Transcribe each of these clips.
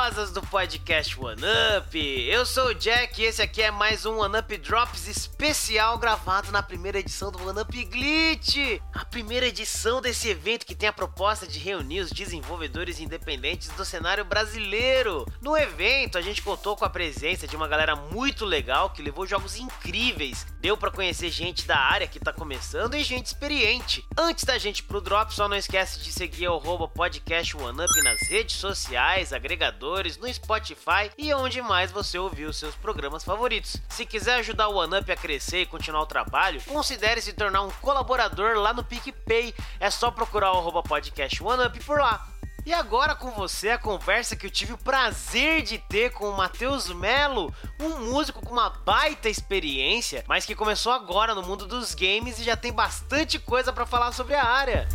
maravilhosas do podcast One Up. Eu sou o Jack e esse aqui é mais um One Up Drops especial gravado na primeira edição do One Up Glitch. A primeira edição desse evento que tem a proposta de reunir os desenvolvedores independentes do cenário brasileiro. No evento, a gente contou com a presença de uma galera muito legal que levou jogos incríveis. Deu para conhecer gente da área que tá começando e gente experiente. Antes da gente pro drop, só não esquece de seguir o podcast One Up nas redes sociais, agregadores, no Spotify e onde mais você ouviu seus programas favoritos. Se quiser ajudar o OneUp a crescer e continuar o trabalho, considere se tornar um colaborador lá no PicPay. É só procurar o podcast OneUp por lá. E agora com você a conversa que eu tive o prazer de ter com o Matheus Melo, um músico com uma baita experiência, mas que começou agora no mundo dos games e já tem bastante coisa para falar sobre a área.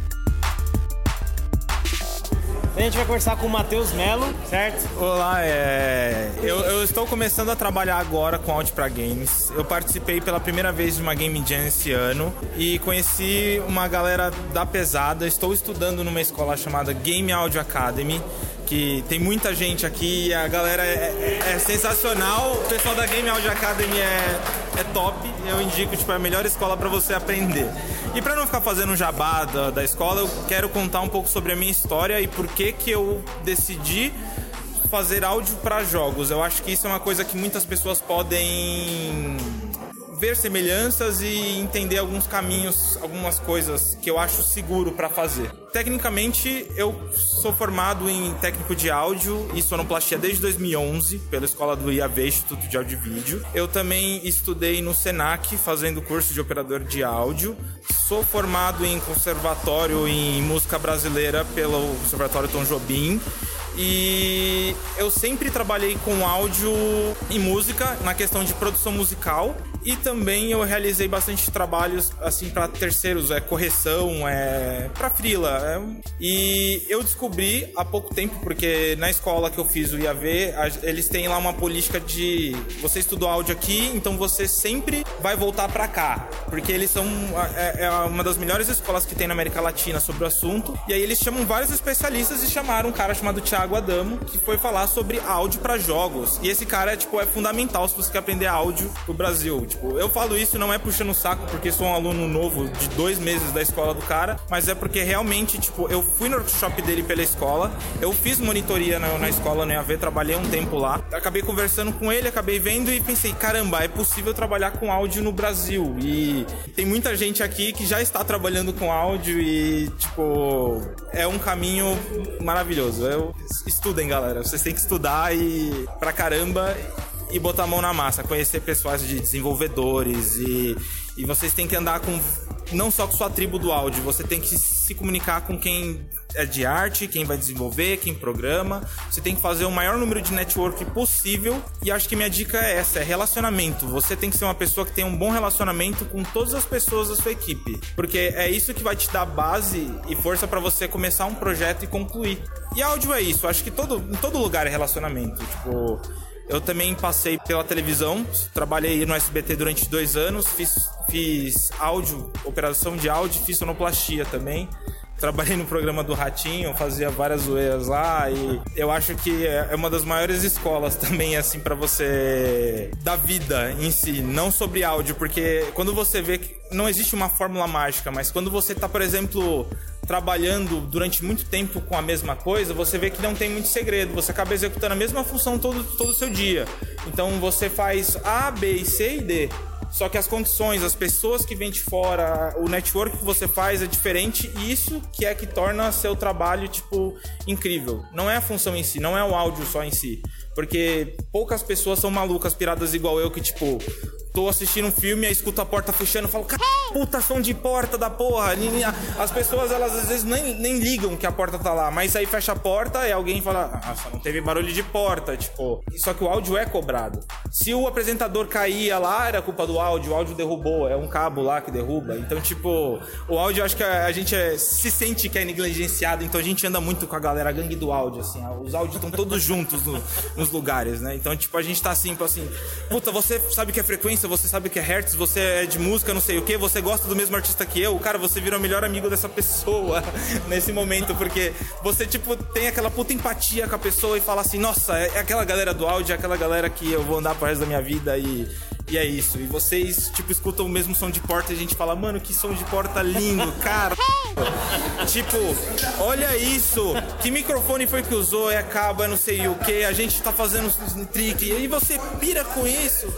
A gente vai conversar com o Matheus Melo, certo? Olá, é... eu, eu, estou começando a trabalhar agora com áudio para games. Eu participei pela primeira vez de uma Game Jam esse ano e conheci uma galera da pesada. Estou estudando numa escola chamada Game Audio Academy que tem muita gente aqui, a galera é, é, é, sensacional, o pessoal da Game Audio Academy é, é top, eu indico, tipo, é a melhor escola para você aprender. E para não ficar fazendo um jabá da, da escola, eu quero contar um pouco sobre a minha história e por que que eu decidi fazer áudio para jogos. Eu acho que isso é uma coisa que muitas pessoas podem ver semelhanças e entender alguns caminhos, algumas coisas que eu acho seguro para fazer. Tecnicamente, eu sou formado em técnico de áudio e sonoplastia desde 2011 pela escola do IAV, Instituto de Áudio e Vídeo. Eu também estudei no Senac fazendo curso de operador de áudio. Sou formado em conservatório em música brasileira pelo Conservatório Tom Jobim e eu sempre trabalhei com áudio e música na questão de produção musical e também eu realizei bastante trabalhos assim para terceiros, é correção, é para frila. É, e eu descobri há pouco tempo porque na escola que eu fiz o IAV, eles têm lá uma política de você estudou áudio aqui, então você sempre vai voltar para cá, porque eles são é, é, uma das melhores escolas que tem na América Latina sobre o assunto. E aí eles chamam vários especialistas e chamaram um cara chamado Thiago Adamo que foi falar sobre áudio para jogos. E esse cara tipo é fundamental se você quer aprender áudio no Brasil. Tipo, eu falo isso não é puxando o saco porque sou um aluno novo de dois meses da escola do cara, mas é porque realmente, tipo, eu fui no workshop dele pela escola, eu fiz monitoria na, na escola no EAV, trabalhei um tempo lá, acabei conversando com ele, acabei vendo e pensei, caramba, é possível trabalhar com áudio no Brasil. E tem muita gente aqui que já está trabalhando com áudio e, tipo, é um caminho maravilhoso. Eu, estudem, galera. Vocês têm que estudar e pra caramba e botar a mão na massa, conhecer pessoas de desenvolvedores e, e vocês têm que andar com não só com sua tribo do áudio, você tem que se comunicar com quem é de arte, quem vai desenvolver, quem programa. Você tem que fazer o maior número de network possível. E acho que minha dica é essa: é relacionamento. Você tem que ser uma pessoa que tem um bom relacionamento com todas as pessoas da sua equipe. Porque é isso que vai te dar base e força para você começar um projeto e concluir. E áudio é isso. Acho que todo, em todo lugar é relacionamento. Tipo eu também passei pela televisão, trabalhei no SBT durante dois anos, fiz, fiz áudio, operação de áudio, fiz sonoplastia também. Trabalhei no programa do Ratinho, fazia várias zoeiras lá e eu acho que é, é uma das maiores escolas também, assim, para você da vida em si, não sobre áudio, porque quando você vê que não existe uma fórmula mágica, mas quando você tá, por exemplo, trabalhando durante muito tempo com a mesma coisa, você vê que não tem muito segredo. Você acaba executando a mesma função todo, todo o seu dia. Então você faz A, B, C e D. Só que as condições, as pessoas que vêm de fora, o network que você faz é diferente e isso que é que torna seu trabalho, tipo, incrível. Não é a função em si, não é o áudio só em si. Porque poucas pessoas são malucas, piradas igual eu, que, tipo, tô assistindo um filme, aí escuto a porta fechando falo, puta som de porta da porra. As pessoas, elas às vezes nem, nem ligam que a porta tá lá, mas aí fecha a porta e alguém fala, nossa, não teve barulho de porta, tipo. Só que o áudio é cobrado. Se o apresentador caía lá, era culpa do áudio, o áudio derrubou, é um cabo lá que derruba. Então, tipo, o áudio, acho que a, a gente é, se sente que é negligenciado, então a gente anda muito com a galera, a gangue do áudio, assim. Os áudios estão todos juntos no, nos lugares, né? Então, tipo, a gente tá assim, assim, puta, você sabe que é frequência? Frequência, você sabe o que é hertz, você é de música, não sei o que, você gosta do mesmo artista que eu, cara, você vira o melhor amigo dessa pessoa nesse momento, porque você, tipo, tem aquela puta empatia com a pessoa e fala assim, nossa, é aquela galera do áudio, é aquela galera que eu vou andar pro resto da minha vida e e é isso. E vocês, tipo, escutam o mesmo som de porta e a gente fala, mano, que som de porta lindo, cara. tipo, olha isso. Que microfone foi que usou? É cabo, é não sei o que. A gente tá fazendo trick. E você pira com isso.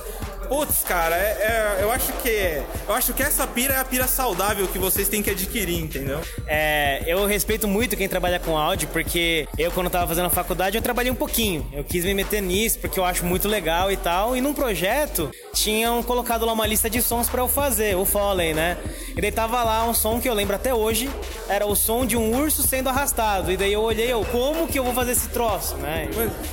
Putz, cara, é, é, eu acho que eu acho que essa pira é a pira saudável que vocês têm que adquirir, entendeu? É, eu respeito muito quem trabalha com áudio, porque eu quando tava fazendo a faculdade eu trabalhei um pouquinho. Eu quis me meter nisso porque eu acho muito legal e tal. E num projeto tinham colocado lá uma lista de sons para eu fazer, o Foley, né? E daí tava lá um som que eu lembro até hoje, era o som de um urso sendo arrastado. E daí eu olhei, eu, como que eu vou fazer esse troço, né?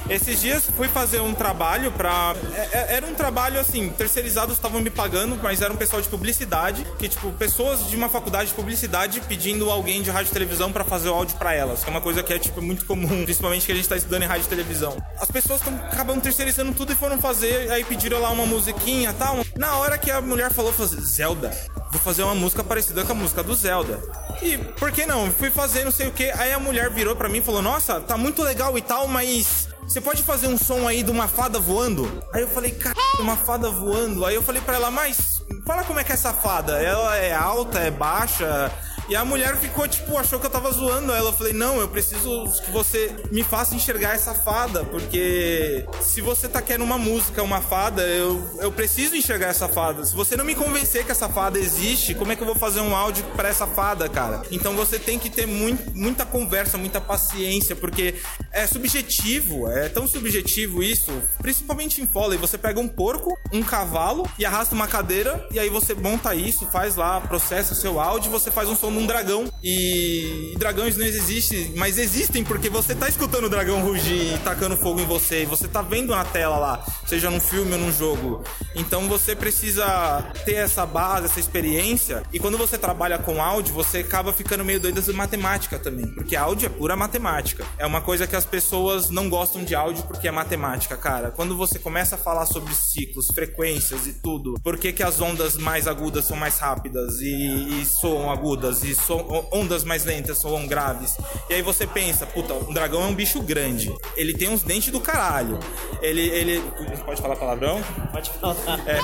Esses dias fui fazer um trabalho pra. É, é, era um trabalho assim assim, terceirizados estavam me pagando, mas era um pessoal de publicidade, que, tipo, pessoas de uma faculdade de publicidade pedindo alguém de rádio e televisão para fazer o áudio para elas. Que é uma coisa que é, tipo, muito comum, principalmente que a gente tá estudando em rádio e televisão. As pessoas tão, acabam terceirizando tudo e foram fazer, aí pediram lá uma musiquinha e tal. Na hora que a mulher falou, fazer Zelda, vou fazer uma música parecida com a música do Zelda. E por que não? Fui fazer não sei o que. Aí a mulher virou para mim e falou: Nossa, tá muito legal e tal, mas você pode fazer um som aí de uma fada voando? Aí eu falei, cara, uma fada voando. Aí eu falei para ela, mas fala como é que é essa fada. Ela é alta, é baixa? E a mulher ficou, tipo, achou que eu tava zoando ela. Eu falei, não, eu preciso que você me faça enxergar essa fada, porque se você tá querendo uma música, uma fada, eu, eu preciso enxergar essa fada. Se você não me convencer que essa fada existe, como é que eu vou fazer um áudio para essa fada, cara? Então você tem que ter muito, muita conversa, muita paciência, porque é subjetivo, é tão subjetivo isso, principalmente em Foley. Você pega um porco, um cavalo e arrasta uma cadeira, e aí você monta isso, faz lá, processa seu áudio, você faz um som num dragão. E, dragões não existem, mas existem porque você tá escutando o dragão rugir e tacando fogo em você. E você tá vendo na tela lá, seja num filme ou num jogo. Então você precisa ter essa base, essa experiência. E quando você trabalha com áudio, você acaba ficando meio doido de matemática também. Porque áudio é pura matemática. É uma coisa que as pessoas não gostam de áudio porque é matemática, cara. Quando você começa a falar sobre ciclos, frequências e tudo, por que, que as ondas mais agudas são mais rápidas e, e soam agudas e so, ondas mais lentas soam graves. E aí você pensa, puta, um dragão é um bicho grande. Ele tem uns dentes do caralho. Ele. ele pode falar palavrão? Pode falar. É,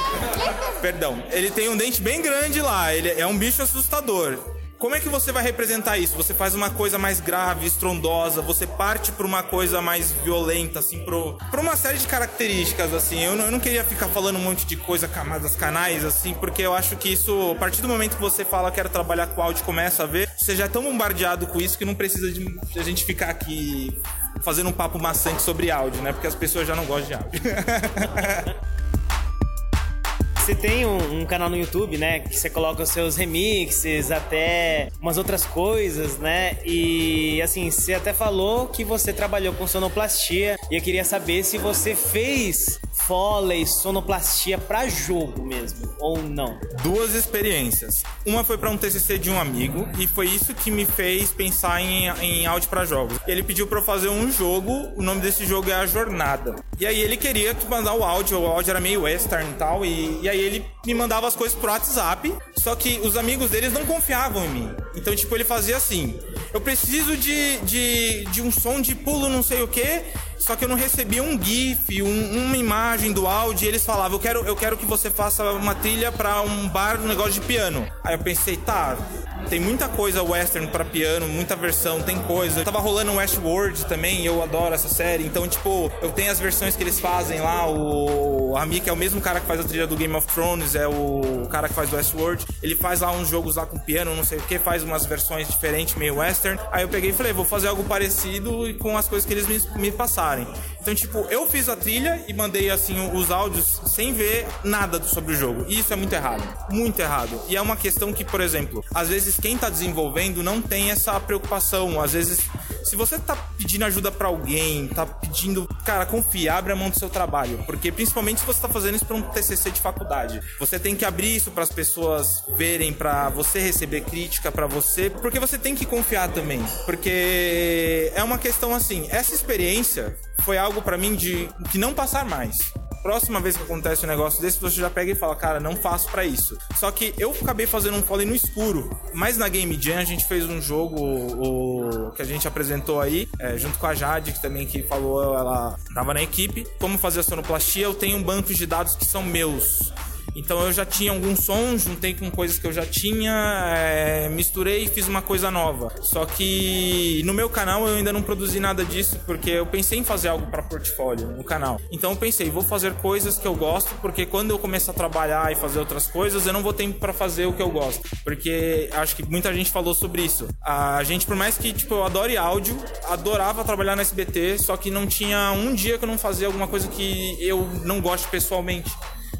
perdão. Ele tem um dente bem grande lá. Ele é um bicho assustador. Como é que você vai representar isso? Você faz uma coisa mais grave, estrondosa, você parte para uma coisa mais violenta, assim, para uma série de características, assim. Eu não, eu não, queria ficar falando um monte de coisa, camadas, canais, assim, porque eu acho que isso, a partir do momento que você fala quero trabalhar com áudio, começa a ver, você já é tão bombardeado com isso que não precisa de a gente ficar aqui fazendo um papo maçante sobre áudio, né? Porque as pessoas já não gostam de áudio. Você tem um, um, canal no YouTube, né? Que você coloca os seus remixes, até umas outras coisas, né? E assim, você até falou que você trabalhou com sonoplastia. E eu queria saber se você fez Foley, sonoplastia para jogo mesmo, ou não? Duas experiências. Uma foi para um TCC de um amigo e foi isso que me fez pensar em, em áudio para jogos. Ele pediu para eu fazer um jogo, o nome desse jogo é A Jornada. E aí ele queria que mandar o áudio, o áudio era meio western e tal, e, e aí ele me mandava as coisas pro WhatsApp, só que os amigos deles não confiavam em mim. Então, tipo, ele fazia assim: eu preciso de, de, de um som de pulo, não sei o que, só que eu não recebia um GIF, um, uma imagem do áudio, e eles falavam: eu quero, eu quero que você faça uma trilha para um bar, um negócio de piano. Aí eu pensei: tá, tem muita coisa western para piano, muita versão, tem coisa. Tava rolando Westworld também, eu adoro essa série. Então, tipo, eu tenho as versões que eles fazem lá. O Rami, que é o mesmo cara que faz a trilha do Game of Thrones, é o cara que faz Westworld. Ele faz lá uns jogos lá com piano, não sei o que, faz umas versões diferentes, meio western. Aí eu peguei e falei, vou fazer algo parecido com as coisas que eles me, me passarem. Então, tipo, eu fiz a trilha e mandei assim os áudios sem ver nada sobre o jogo. E isso é muito errado. Muito errado. E é uma questão que, por exemplo, às vezes quem tá desenvolvendo não tem essa preocupação. Às vezes, se você tá pedindo ajuda para alguém, tá pedindo, cara, confia, abre a mão do seu trabalho. Porque principalmente se você tá fazendo isso pra um TCC de faculdade, você tem que abrir isso para as pessoas verem, para você receber crítica, para você, porque você tem que confiar também. Porque é uma questão assim, essa experiência foi algo para mim de que não passar mais. Próxima vez que acontece um negócio desse, você já pega e fala, cara, não faço para isso. Só que eu acabei fazendo um foley no escuro. Mas na Game Jam a gente fez um jogo o, que a gente apresentou aí, é, junto com a Jade, que também que falou, ela tava na equipe. Como fazer a sonoplastia, eu tenho um banco de dados que são meus. Então eu já tinha alguns sons, juntei com coisas que eu já tinha, é, misturei e fiz uma coisa nova. Só que no meu canal eu ainda não produzi nada disso porque eu pensei em fazer algo para portfólio no canal. Então eu pensei, vou fazer coisas que eu gosto porque quando eu começar a trabalhar e fazer outras coisas, eu não vou ter para fazer o que eu gosto. Porque acho que muita gente falou sobre isso. A gente, por mais que tipo eu adore áudio, adorava trabalhar no SBT, só que não tinha um dia que eu não fazia alguma coisa que eu não gosto pessoalmente.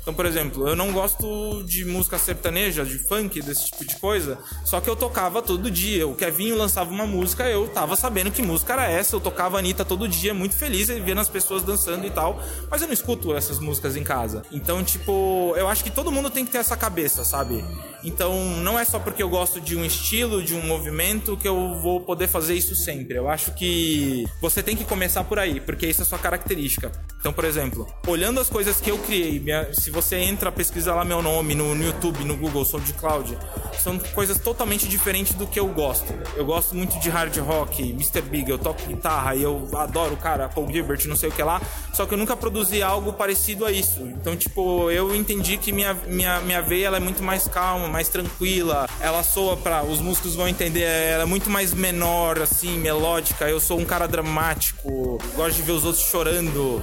Então, por exemplo, eu não gosto de música sertaneja, de funk, desse tipo de coisa, só que eu tocava todo dia. O Kevinho lançava uma música, eu tava sabendo que música era essa, eu tocava Anitta todo dia, muito feliz, vendo as pessoas dançando e tal, mas eu não escuto essas músicas em casa. Então, tipo, eu acho que todo mundo tem que ter essa cabeça, sabe? Então, não é só porque eu gosto de um estilo, de um movimento, que eu vou poder fazer isso sempre. Eu acho que você tem que começar por aí, porque isso é sua característica. Então, por exemplo, olhando as coisas que eu criei, minha, se você entra, pesquisa lá meu nome no, no YouTube, no Google, SoundCloud, são coisas totalmente diferentes do que eu gosto. Eu gosto muito de hard rock, Mr. Big, eu toco guitarra e eu adoro o cara, Paul Gilbert, não sei o que lá, só que eu nunca produzi algo parecido a isso. Então, tipo, eu entendi que minha, minha, minha veia ela é muito mais calma, mais tranquila, ela soa para os músicos vão entender, ela é muito mais menor, assim, melódica. Eu sou um cara dramático, gosto de ver os outros chorando,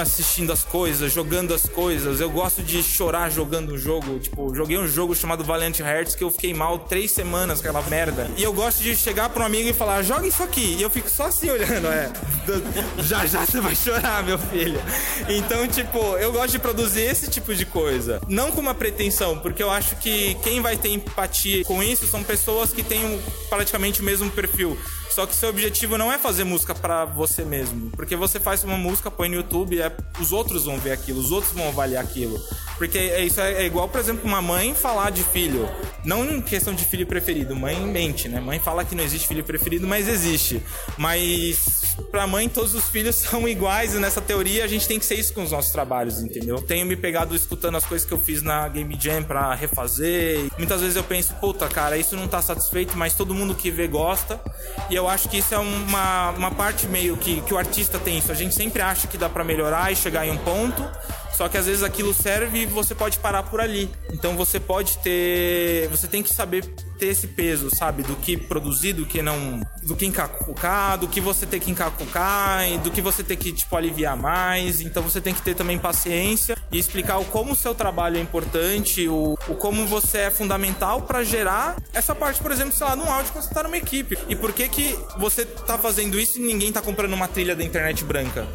assistindo as coisas, jogando as coisas. Eu gosto de chorar jogando um jogo. Tipo, joguei um jogo chamado Valiant Hearts que eu fiquei mal três semanas, aquela merda. E eu gosto de chegar para um amigo e falar, joga isso aqui. E eu fico só assim olhando, é. Já já você vai chorar, meu filho. Então, tipo, eu gosto de produzir esse tipo de coisa. Não com uma pretensão, porque eu acho que quem vai ter empatia com isso são pessoas que têm praticamente o mesmo perfil. Só que seu objetivo não é fazer música para você mesmo. Porque você faz uma música, põe no YouTube, é, os outros vão ver aquilo, os outros vão avaliar aquilo. Porque é, isso é, é igual, por exemplo, uma mãe falar de filho. Não em questão de filho preferido, mãe mente, né? Mãe fala que não existe filho preferido, mas existe. Mas pra mãe todos os filhos são iguais e nessa teoria a gente tem que ser isso com os nossos trabalhos, entendeu? Tenho me pegado escutando as coisas que eu fiz na Game Jam pra refazer. Muitas vezes eu penso, puta, cara, isso não tá satisfeito, mas todo mundo que vê gosta. E eu acho que isso é uma, uma parte meio que, que o artista tem isso. A gente sempre acha que dá para melhorar e chegar em um ponto, só que às vezes aquilo serve e você pode parar por ali. Então você pode ter. Você tem que saber ter esse peso, sabe? Do que produzir, do que não. Do que encacucar, do que você tem que encacucar, e do que você tem que, tipo, aliviar mais. Então você tem que ter também paciência e explicar o como o seu trabalho é importante, o, o como você é fundamental para gerar essa parte, por exemplo, sei lá, num áudio que você tá numa equipe. E por que que você tá fazendo isso e ninguém tá comprando uma trilha da internet branca?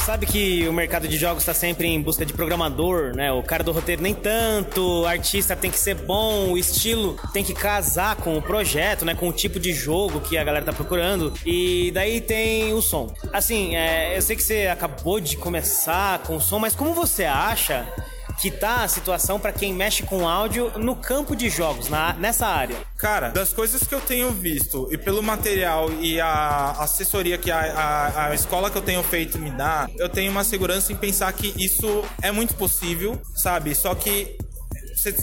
Gente sabe que o mercado de jogos está sempre em busca de programador, né? O cara do roteiro nem tanto, o artista tem que ser bom, o estilo tem que casar com o projeto, né? Com o tipo de jogo que a galera tá procurando. E daí tem o som. Assim, é, eu sei que você acabou de começar com o som, mas como você acha que tá a situação para quem mexe com áudio no campo de jogos, na, nessa área? Cara, das coisas que eu tenho visto e pelo material e a assessoria que a, a, a escola que eu tenho feito me dá, eu tenho uma segurança em pensar que isso é muito possível, sabe? Só que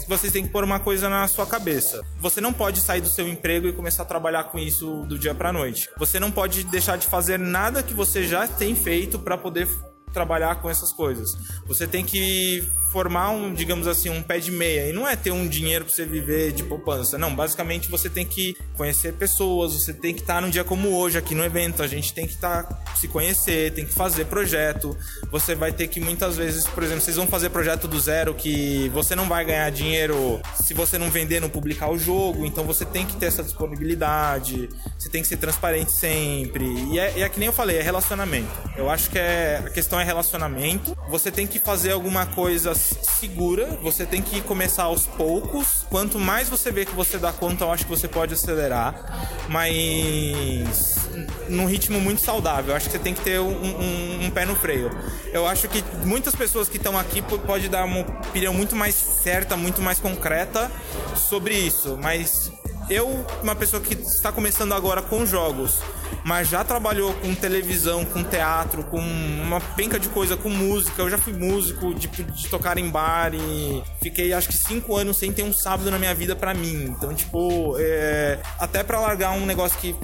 vocês têm que pôr uma coisa na sua cabeça. Você não pode sair do seu emprego e começar a trabalhar com isso do dia para noite. Você não pode deixar de fazer nada que você já tem feito para poder trabalhar com essas coisas. Você tem que formar um, digamos assim, um pé de meia. E não é ter um dinheiro para você viver de poupança. Não, basicamente você tem que conhecer pessoas, você tem que estar num dia como hoje aqui no evento. A gente tem que estar tá, se conhecer, tem que fazer projeto. Você vai ter que muitas vezes, por exemplo, vocês vão fazer projeto do zero que você não vai ganhar dinheiro se você não vender, não publicar o jogo. Então você tem que ter essa disponibilidade. Você tem que ser transparente sempre. E é, é que nem eu falei, é relacionamento. Eu acho que é, a questão é relacionamento. Você tem que fazer alguma coisa segura, você tem que começar aos poucos. Quanto mais você vê que você dá conta, eu acho que você pode acelerar, mas num ritmo muito saudável. Eu acho que você tem que ter um, um, um pé no freio. Eu acho que muitas pessoas que estão aqui pode dar uma opinião muito mais certa, muito mais concreta sobre isso, mas eu, uma pessoa que está começando agora com jogos, mas já trabalhou com televisão, com teatro, com uma penca de coisa, com música. Eu já fui músico de, de tocar em bar e fiquei acho que cinco anos sem ter um sábado na minha vida para mim. Então, tipo, é, até para largar um negócio que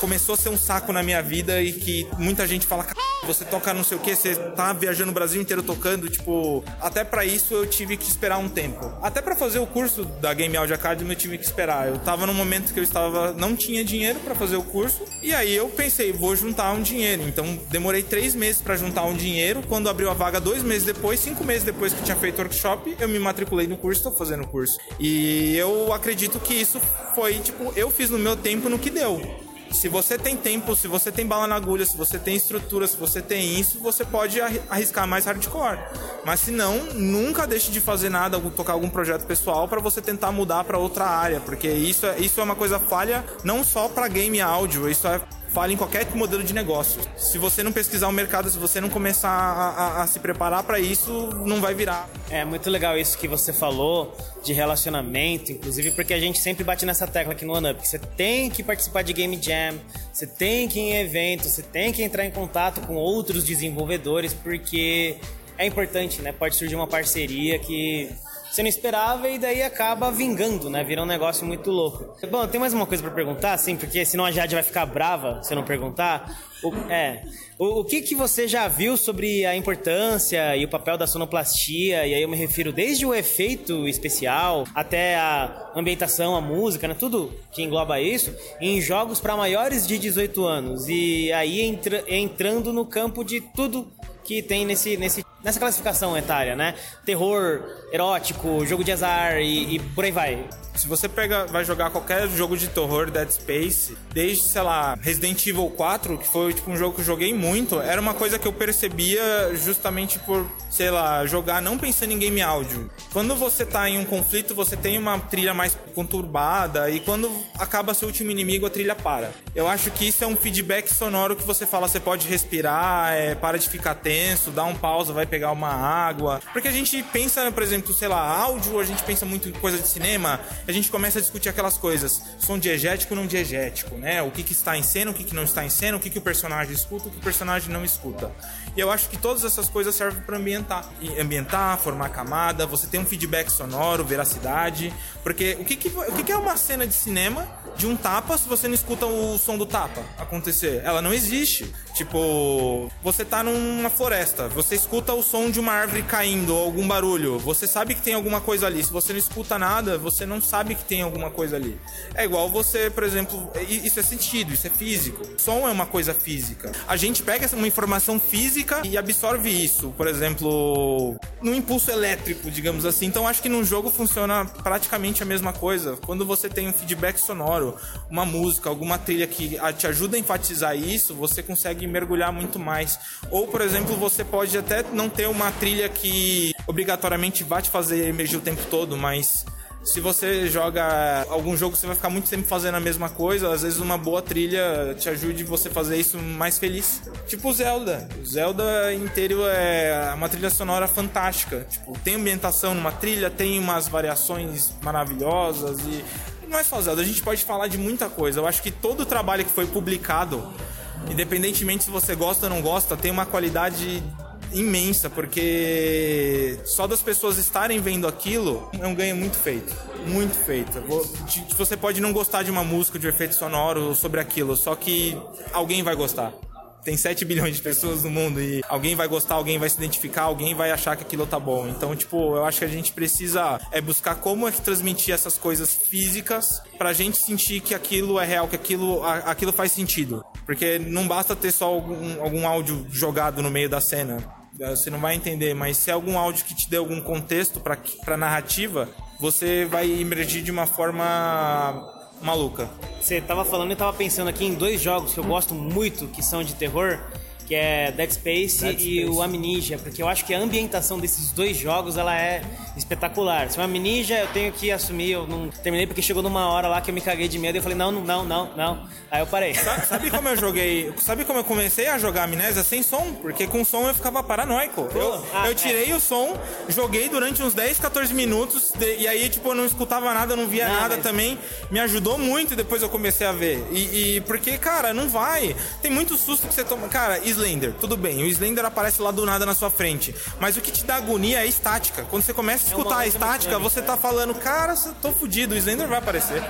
começou a ser um saco na minha vida e que muita gente fala, você toca não sei o que, você tá viajando o Brasil inteiro tocando, tipo, até para isso eu tive que esperar um tempo. Até para fazer o curso da Game Audio Academy eu tive que esperar. Eu tava num momento que eu estava não tinha dinheiro para fazer o curso e aí eu pensei, vou juntar um dinheiro. Então demorei três meses para juntar um dinheiro. Quando abriu a vaga dois meses depois, cinco meses depois que tinha feito o workshop, eu me matriculei no curso, estou fazendo o curso. E eu acredito que isso foi tipo, eu fiz no meu tempo no que deu se você tem tempo, se você tem bala na agulha, se você tem estrutura, se você tem isso, você pode arriscar mais hardcore. Mas se não, nunca deixe de fazer nada, tocar algum projeto pessoal para você tentar mudar para outra área, porque isso é, isso é uma coisa falha não só para game áudio, isso é fala em qualquer modelo de negócio. Se você não pesquisar o mercado, se você não começar a, a, a se preparar para isso, não vai virar. É muito legal isso que você falou de relacionamento, inclusive porque a gente sempre bate nessa tecla aqui no OneUp, que você tem que participar de Game Jam, você tem que ir em eventos, você tem que entrar em contato com outros desenvolvedores, porque é importante, né? Pode surgir uma parceria que você não esperava e daí acaba vingando, né? Vira um negócio muito louco. Bom, tem mais uma coisa para perguntar, sim, porque senão a Jade vai ficar brava se eu não perguntar. O, é. O, o, que, que você já viu sobre a importância e o papel da sonoplastia? E aí eu me refiro desde o efeito especial até a ambientação, a música, né? Tudo que engloba isso, em jogos para maiores de 18 anos. E aí entra, entrando no campo de tudo que tem nesse, nesse, nessa classificação etária, né? Terror, erótico, jogo de azar e, e por aí vai. Se você pega, vai jogar qualquer jogo de terror, Dead Space, desde, sei lá, Resident Evil 4, que foi tipo um jogo que eu joguei muito, era uma coisa que eu percebia justamente por, sei lá, jogar não pensando em game áudio. Quando você tá em um conflito, você tem uma trilha mais conturbada e quando acaba seu último inimigo, a trilha para. Eu acho que isso é um feedback sonoro que você fala, você pode respirar, é, para de ficar tenso, dá um pausa, vai pegar uma água. Porque a gente pensa, por exemplo, sei lá, áudio, a gente pensa muito em coisa de cinema, a gente começa a discutir aquelas coisas. Som diegético não diegético, né? O que, que está em cena, o que, que não está em cena, o que, que o personagem escuta, o que o personagem não escuta. E eu acho que todas essas coisas servem para ambientar. E ambientar, formar camada, você tem um feedback sonoro, veracidade. Porque o que, que, o que, que é uma cena de cinema de um tapa se você não escuta o som do tapa acontecer? Ela não existe. Tipo, você tá numa floresta, você escuta o som de uma árvore caindo ou algum barulho, você sabe que tem alguma coisa ali. Se você não escuta nada, você não sabe que tem alguma coisa ali. É igual você, por exemplo, isso é sentido, isso é físico. Som é uma coisa física. A gente pega uma informação física e absorve isso, por exemplo, no impulso elétrico, digamos assim. Então acho que num jogo funciona praticamente a mesma coisa. Quando você tem um feedback sonoro, uma música, alguma trilha que te ajuda a enfatizar isso, você consegue mergulhar muito mais. Ou, por exemplo, você pode até não ter uma trilha que obrigatoriamente vai te fazer emergir o tempo todo, mas se você joga algum jogo, você vai ficar muito tempo fazendo a mesma coisa. Às vezes, uma boa trilha te ajude você fazer isso mais feliz. Tipo Zelda. Zelda inteiro é uma trilha sonora fantástica. Tipo, tem ambientação numa trilha, tem umas variações maravilhosas e. Só Zelda, a gente pode falar de muita coisa. Eu acho que todo o trabalho que foi publicado independentemente se você gosta ou não gosta, tem uma qualidade imensa, porque só das pessoas estarem vendo aquilo é um ganho muito feito. Muito feito. Você pode não gostar de uma música, de um efeito sonoro sobre aquilo, só que alguém vai gostar tem 7 bilhões de pessoas no mundo e alguém vai gostar, alguém vai se identificar, alguém vai achar que aquilo tá bom. Então, tipo, eu acho que a gente precisa é buscar como é que transmitir essas coisas físicas pra gente sentir que aquilo é real, que aquilo, aquilo faz sentido. Porque não basta ter só algum, algum áudio jogado no meio da cena. Você não vai entender, mas se é algum áudio que te dê algum contexto pra narrativa, você vai emergir de uma forma maluca. Você tava falando e tava pensando aqui em dois jogos que eu gosto muito, que são de terror. Que é Dead Space Dead e Space. o Amnesia, porque eu acho que a ambientação desses dois jogos ela é espetacular. Se o Amnesia eu tenho que assumir, eu não terminei porque chegou numa hora lá que eu me caguei de medo e eu falei, não, não, não, não. Aí eu parei. Sa- Sabe como eu joguei? Sabe como eu comecei a jogar Amnésia sem som? Porque com som eu ficava paranoico. Eu, ah, eu tirei o som, joguei durante uns 10, 14 minutos, de- e aí, tipo, eu não escutava nada, não via Não, nada mas- também. Me ajudou muito e depois eu comecei a ver. E, e porque, cara, não vai. Tem muito susto que você toma. Cara, Slender, tudo bem. O Slender aparece lá do nada na sua frente. Mas o que te dá agonia é a estática. Quando você começa a É escutar a coisa estática, você tá falando, cara, tô fudido, o Slender vai aparecer.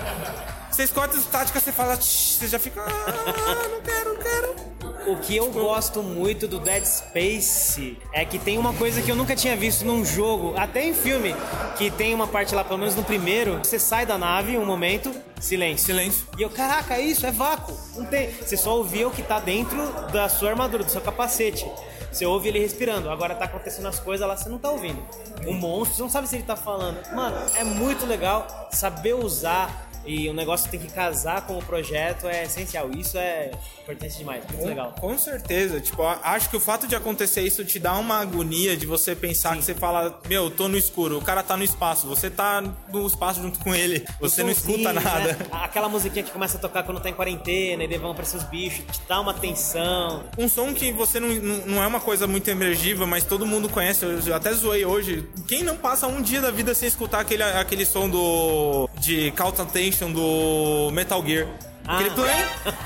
Você escuta a estática, você fala, você já fica, ah, não quero, não quero. O que eu gosto muito do Dead Space é que tem uma coisa que eu nunca tinha visto num jogo, até em filme, que tem uma parte lá, pelo menos no primeiro, você sai da nave um momento, silêncio. Silêncio. E eu, caraca, isso é vácuo. Não tem. Você só ouvia o que tá dentro da sua armadura, do seu capacete. Você ouve ele respirando. Agora tá acontecendo as coisas lá, você não tá ouvindo. O monstro, você não sabe se ele tá falando. Mano, é muito legal saber usar. E o negócio tem que casar com o projeto é essencial. Isso é importante demais. Muito legal. Com certeza, tipo, acho que o fato de acontecer isso te dá uma agonia de você pensar que você fala, meu, tô no escuro, o cara tá no espaço, você tá no espaço junto com ele, você não escuta Somzinho, nada. né? Aquela musiquinha que começa a tocar quando tá em quarentena e daí vão aparecer os bichos, te dá uma tensão. Um som que você não, não, é uma coisa muito emergível, mas todo mundo conhece, eu até zoei hoje. Quem não passa um dia da vida sem escutar aquele, aquele som do. de Call Do Metal Gear? Ah.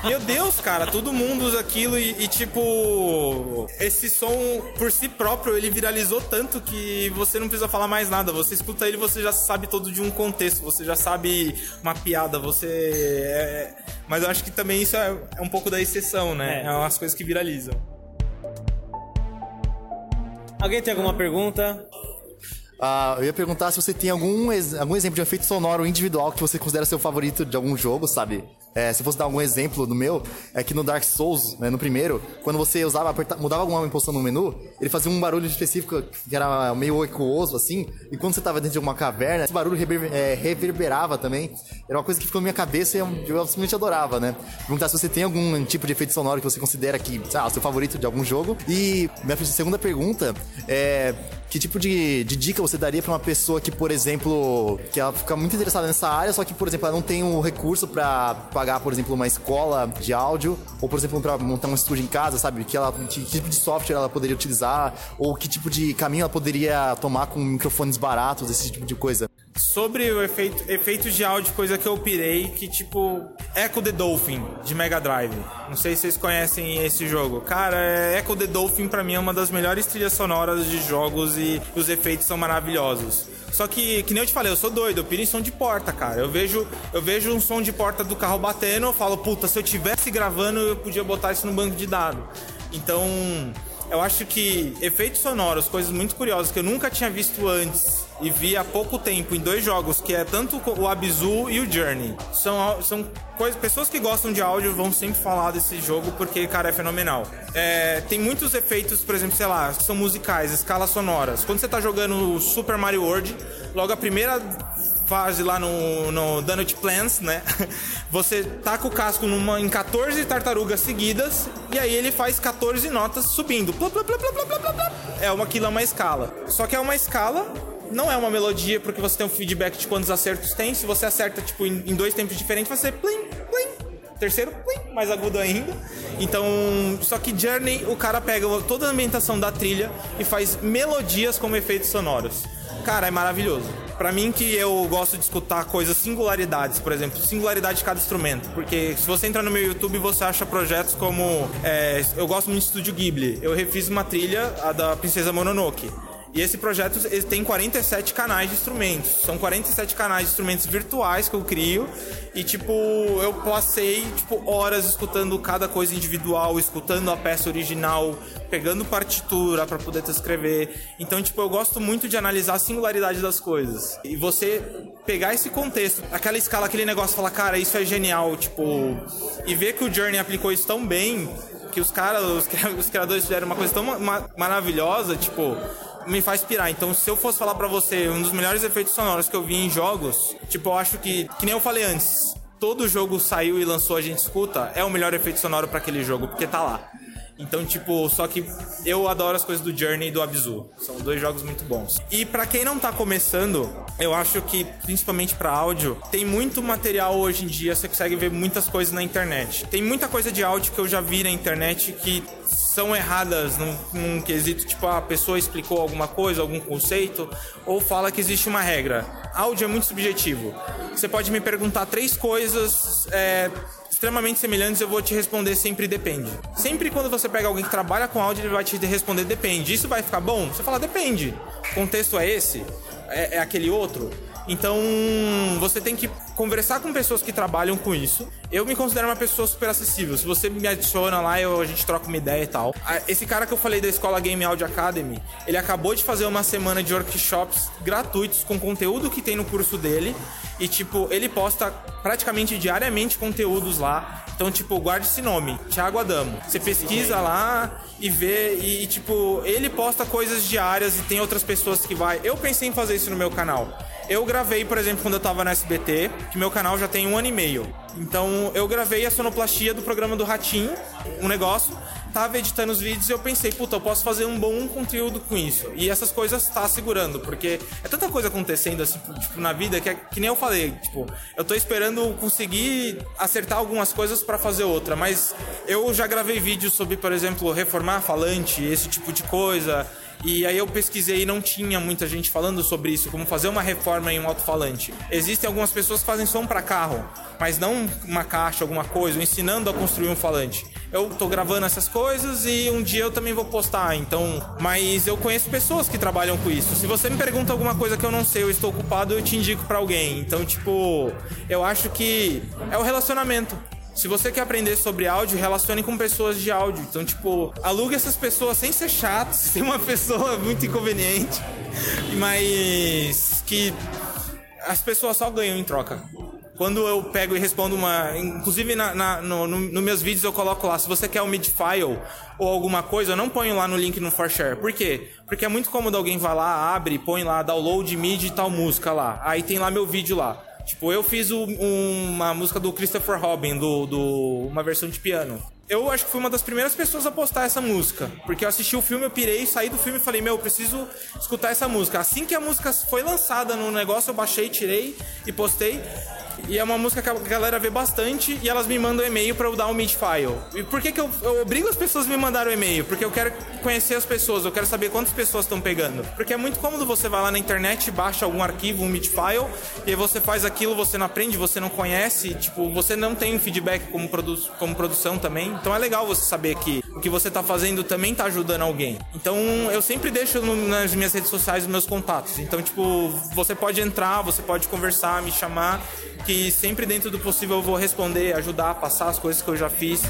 Meu Deus, cara, todo mundo usa aquilo e, e, tipo. Esse som por si próprio ele viralizou tanto que você não precisa falar mais nada. Você escuta ele você já sabe todo de um contexto, você já sabe uma piada, você. é- Mas eu acho que também isso é, é um pouco da exceção, né? É. É umas coisas que viralizam. Alguém tem alguma pergunta? Ah, eu ia perguntar se você tem algum, algum exemplo de efeito sonoro individual que você considera seu favorito de algum jogo, sabe? É, se fosse dar algum exemplo do meu, é que no Dark Souls, né, no primeiro, quando você usava, aperta- mudava alguma posição no menu, ele fazia um barulho específico que era meio ecooso, assim, e quando você tava dentro de alguma caverna, esse barulho rever- é, reverberava também. Era uma coisa que ficou na minha cabeça e eu, eu simplesmente adorava, né? Perguntar se você tem algum tipo de efeito sonoro que você considera que, sei lá, seu favorito de algum jogo. E minha segunda pergunta é que tipo de, de dica você daria pra uma pessoa que, por exemplo, que ela fica muito interessada nessa área, só que, por exemplo, ela não tem o recurso pra pagar, por exemplo, uma escola de áudio, ou, por exemplo, pra montar um estúdio em casa, sabe? Que, ela, que tipo de software ela poderia utilizar, ou que tipo de caminho ela poderia tomar com microfones baratos, esse tipo de coisa. Sobre o efeito, efeitos de áudio, coisa que eu pirei, que tipo, Echo the Dolphin, de Mega Drive. Não sei se vocês conhecem esse jogo. Cara, Echo the Dolphin pra mim é uma das melhores trilhas sonoras de jogos e os efeitos são maravilhosos. Só que, que nem eu te falei, eu sou doido, eu piro em som de porta, cara. Eu vejo, eu vejo um som de porta do carro batendo, eu falo, puta, se eu tivesse gravando, eu podia botar isso no banco de dados. Então, eu acho que efeitos sonoros, coisas muito curiosas que eu nunca tinha visto antes e vi há pouco tempo em dois jogos, que é tanto o Abzu e o Journey. São, são coisas, pessoas que gostam de áudio vão sempre falar desse jogo porque, cara, é fenomenal. É, tem muitos efeitos, por exemplo, sei lá, que são musicais, escalas sonoras. Quando você tá jogando Super Mario World, logo a primeira fase lá no, no Donut Plants, né? Você taca o casco numa, em 14 tartarugas seguidas e aí ele faz 14 notas subindo. É uma, aquilo uma escala. Só que é uma escala, não é uma melodia porque você tem um feedback de quantos acertos tem. Se você acerta tipo, em, em dois tempos diferentes, vai ser plim, plim. Terceiro, plim, mais agudo ainda. Então, só que Journey, o cara pega toda a ambientação da trilha e faz melodias como efeitos sonoros. Cara, é maravilhoso. Pra mim que eu gosto de escutar coisas singularidades, por exemplo, singularidade de cada instrumento, porque se você entrar no meu YouTube você acha projetos como é, eu gosto muito de Estúdio Ghibli. Eu refiz uma trilha a da Princesa Mononoke. E esse projeto tem 47 canais de instrumentos. São 47 canais de instrumentos virtuais que eu crio. E, tipo, eu passei, tipo, horas escutando cada coisa individual, escutando a peça original, pegando partitura para poder escrever. Então, tipo, eu gosto muito de analisar a singularidade das coisas. E você pegar esse contexto, aquela escala, aquele negócio, falar, cara, isso é genial, tipo... E ver que o Journey aplicou isso tão bem, que os caras, os criadores fizeram uma coisa tão ma maravilhosa, tipo me faz pirar. Então, se eu fosse falar pra você um dos melhores efeitos sonoros que eu vi em jogos, tipo, eu acho que, que nem eu falei antes, todo jogo saiu e lançou, a gente escuta, é o melhor efeito sonoro pra aquele jogo, porque tá lá. Então, tipo, só que eu adoro as coisas do Journey e do Abzu. São dois jogos muito bons. E para quem não tá começando, eu acho que, principalmente para áudio, tem muito material hoje em dia, você consegue ver muitas coisas na internet. Tem muita coisa de áudio que eu já vi na internet que são erradas num, num quesito, tipo, a pessoa explicou alguma coisa, algum conceito, ou fala que existe uma regra. Áudio é muito subjetivo. Você pode me perguntar três coisas é, extremamente semelhantes, eu vou te responder sempre depende. Sempre quando você pega alguém que trabalha com áudio, ele vai te responder depende. Isso vai ficar bom? Você fala depende. O contexto é esse? É, é aquele outro? Então, você tem que conversar com pessoas que trabalham com isso. Eu me considero uma pessoa super acessível. Se você me adiciona lá, eu, a gente troca uma ideia e tal. Esse cara que eu falei da escola Game Audio Academy, ele acabou de fazer uma semana de workshops gratuitos com conteúdo que tem no curso dele. E, tipo, ele posta praticamente diariamente conteúdos lá. Então, tipo, guarde esse nome, Thiago Adamo. Você pesquisa lá e vê, e, tipo, ele posta coisas diárias e tem outras pessoas que vai. Eu pensei em fazer isso no meu canal. Eu gravei, por exemplo, quando eu tava no SBT, que meu canal já tem um ano e meio. Então eu gravei a sonoplastia do programa do Ratinho, um negócio, tava editando os vídeos e eu pensei, puta, eu posso fazer um bom conteúdo com isso. E essas coisas tá segurando, porque é tanta coisa acontecendo assim, tipo, na vida que, é, que nem eu falei, tipo, eu tô esperando conseguir acertar algumas coisas para fazer outra, mas eu já gravei vídeos sobre, por exemplo, reformar falante, esse tipo de coisa. E aí eu pesquisei e não tinha muita gente falando sobre isso, como fazer uma reforma em um alto-falante. Existem algumas pessoas que fazem som para carro, mas não uma caixa, alguma coisa, ensinando a construir um falante. Eu tô gravando essas coisas e um dia eu também vou postar, então, mas eu conheço pessoas que trabalham com isso. Se você me pergunta alguma coisa que eu não sei, eu estou ocupado, eu te indico para alguém. Então, tipo, eu acho que é o relacionamento. Se você quer aprender sobre áudio, relacione com pessoas de áudio. Então, tipo, alugue essas pessoas sem ser chato, sem uma pessoa muito inconveniente, mas que as pessoas só ganham em troca. Quando eu pego e respondo uma. Inclusive, na, na no, no, no, meus vídeos eu coloco lá, se você quer um mid file ou alguma coisa, eu não ponho lá no link no ForShare. Por quê? Porque é muito cômodo alguém vai lá, abre, põe lá, download mid e tal música lá. Aí tem lá meu vídeo lá. Tipo, eu fiz um, uma música do Christopher Robin, do, do, uma versão de piano. Eu acho que fui uma das primeiras pessoas a postar essa música. Porque eu assisti o filme, eu pirei, saí do filme e falei, meu, eu preciso escutar essa música. Assim que a música foi lançada no negócio, eu baixei, tirei e postei. E é uma música que a galera vê bastante e elas me mandam e-mail para eu dar um mid file. E por que, que eu, eu obrigo as pessoas a me mandarem o e-mail? Porque eu quero conhecer as pessoas, eu quero saber quantas pessoas estão pegando. Porque é muito cômodo você vai lá na internet, baixa algum arquivo, um mid file, e aí você faz aquilo, você não aprende, você não conhece, tipo, você não tem um feedback como, produ como produção também. Então é legal você saber que o que você tá fazendo também tá ajudando alguém. Então eu sempre deixo no, nas minhas redes sociais os meus contatos. Então, tipo, você pode entrar, você pode conversar, me chamar que sempre dentro do possível eu vou responder, ajudar, passar as coisas que eu já fiz.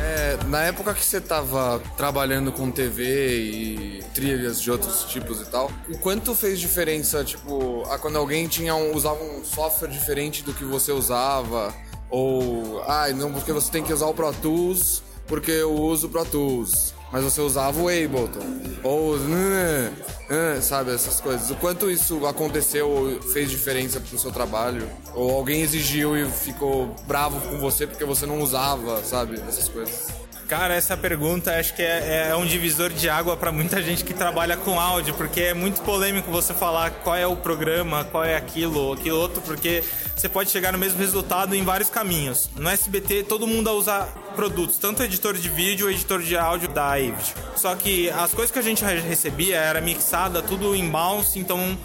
É, na época que você estava trabalhando com TV e trilhas de outros tipos e tal, o quanto fez diferença, tipo, a quando alguém tinha um, usava um software diferente do que você usava? Ou, ah, não, porque você tem que usar o Pro Tools porque eu uso o Pro Tools mas você usava o Ableton. Ou, né, né, sabe, essas coisas. O quanto isso aconteceu ou fez diferença pro seu trabalho? Ou alguém exigiu e ficou bravo com você porque você não usava, sabe, essas coisas. Cara, essa pergunta acho que é, é um divisor de água para muita gente que trabalha com áudio, porque é muito polêmico você falar qual é o programa, qual é aquilo, aquilo outro, porque você pode chegar no mesmo resultado em vários caminhos. No SBT, todo mundo usa produtos, tanto editor de vídeo, editor de áudio da Avid. Só que as coisas que a gente recebia era mixada, tudo em bounce, então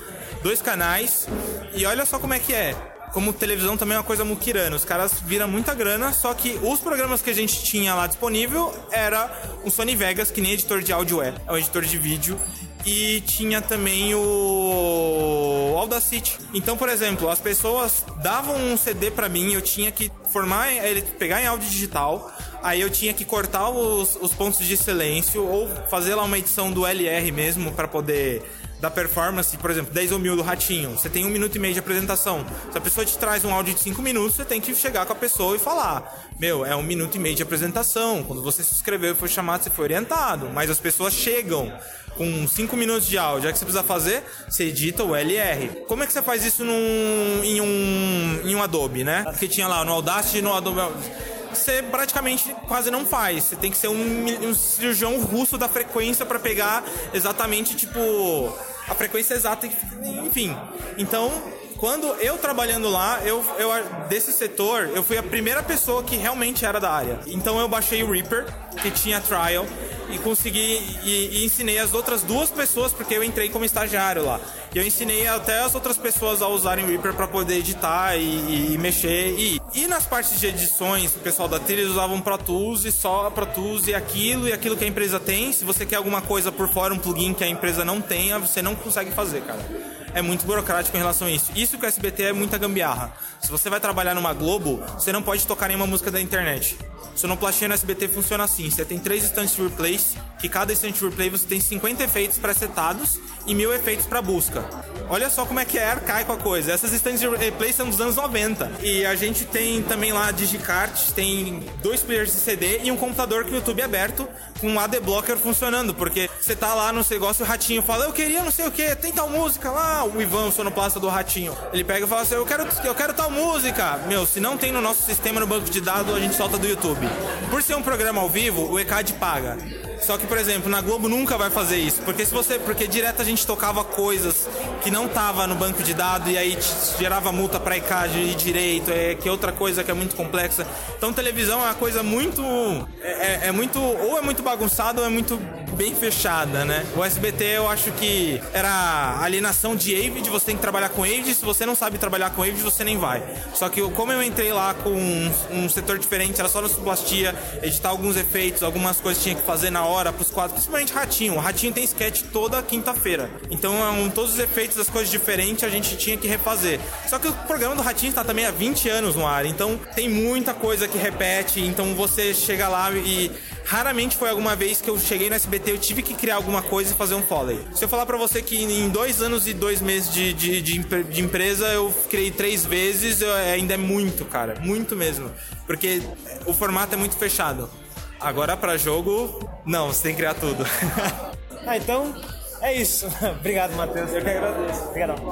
dois canais. E olha só como é que é como televisão também é uma coisa muquirana. Os caras viram muita grana, só que os programas que a gente tinha lá disponível era um Sony Vegas, que nem editor de áudio é, é um editor de vídeo. E tinha também o Audacity. Então, por exemplo, as pessoas davam um CD para mim, eu tinha que formar ele, pegar em áudio digital, aí eu tinha que cortar os, os pontos de silêncio ou fazer lá uma edição do LR mesmo para poder da performance, por exemplo, 10 ou mil do Ratinho, você tem um minuto e meio de apresentação. Se a pessoa te traz um áudio de 5 minutos, você tem que chegar com a pessoa e falar: Meu, é um minuto e meio de apresentação. Quando você se inscreveu e foi chamado, você foi orientado. Mas as pessoas chegam com 5 minutos de áudio. O que você precisa fazer? Você edita o LR. Como é que você faz isso num, em, um, em um Adobe, né? Porque tinha lá no Audacity no Adobe você praticamente quase não faz. Você tem que ser um, um cirurgião russo da frequência para pegar exatamente, tipo, a frequência exata, enfim. Então, quando eu trabalhando lá, eu, eu desse setor, eu fui a primeira pessoa que realmente era da área. Então eu baixei o Reaper, que tinha trial, e consegui e, e, ensinei as outras duas pessoas porque eu entrei como estagiário lá. E eu ensinei até as outras pessoas a usarem o Reaper para poder editar e, e mexer e, e nas partes de edições, o pessoal da trilha usavam Pro Tools e só Pro Tools e aquilo e aquilo que a empresa tem. Se você quer alguma coisa por fora, um plugin que a empresa não tenha, você não consegue fazer, cara é muito burocrático em relação a isso. Isso que o SBT é muita gambiarra. Se você vai trabalhar numa Globo, você não pode tocar nenhuma música da internet. Sonoplastia no SBT funciona assim: você tem três instantes de replay, que cada instante replay você tem 50 efeitos pré-setados e mil efeitos para busca. Olha só como é que é arcaico a coisa. Essas instantes de replay são dos anos 90. E a gente tem também lá Digicart, tem dois players de CD e um computador com o YouTube aberto com um AD Blocker funcionando, porque você tá lá no negócio o ratinho fala: "Eu queria não sei o que, tem tal música lá". O Ivan, o sonoplasta do ratinho, ele pega e fala assim: "Eu quero eu quero tal música". Meu, se não tem no nosso sistema no banco de dados, a gente solta do YouTube. Por ser um programa ao vivo, o ECAD paga. Só que, por exemplo, na Globo nunca vai fazer isso, porque se você, porque direto a gente tocava coisas que não tava no banco de dados e aí gerava multa para ECAD e direito, é que é outra coisa que é muito complexa. Então, televisão é uma coisa muito, é, é, é muito, ou é muito bagunçada ou é muito bem fechada, né? O SBT eu acho que era alienação de Avid, você tem que trabalhar com Avid, se você não sabe trabalhar com Avid, você nem vai. Só que como eu entrei lá com um, um setor diferente, era só no sonoplastia, editar alguns efeitos, algumas coisas tinha que fazer na hora pros quadros, principalmente Ratinho. O Ratinho tem sketch toda quinta-feira. Então, um, todos os efeitos das coisas diferentes a gente tinha que refazer. Só que o programa do Ratinho está também há 20 anos no ar, então tem muita coisa que repete. Então você chega lá e raramente foi alguma vez que eu cheguei no SBT eu tive que criar alguma coisa e fazer um foley. Se eu falar para você que em dois anos e dois meses de, de, de, de empresa eu criei três vezes, eu, ainda é muito, cara, muito mesmo, porque o formato é muito fechado. Agora para jogo, não, você tem que criar tudo. ah, então é isso. Obrigado, Matheus. Eu que agradeço. Obrigadão.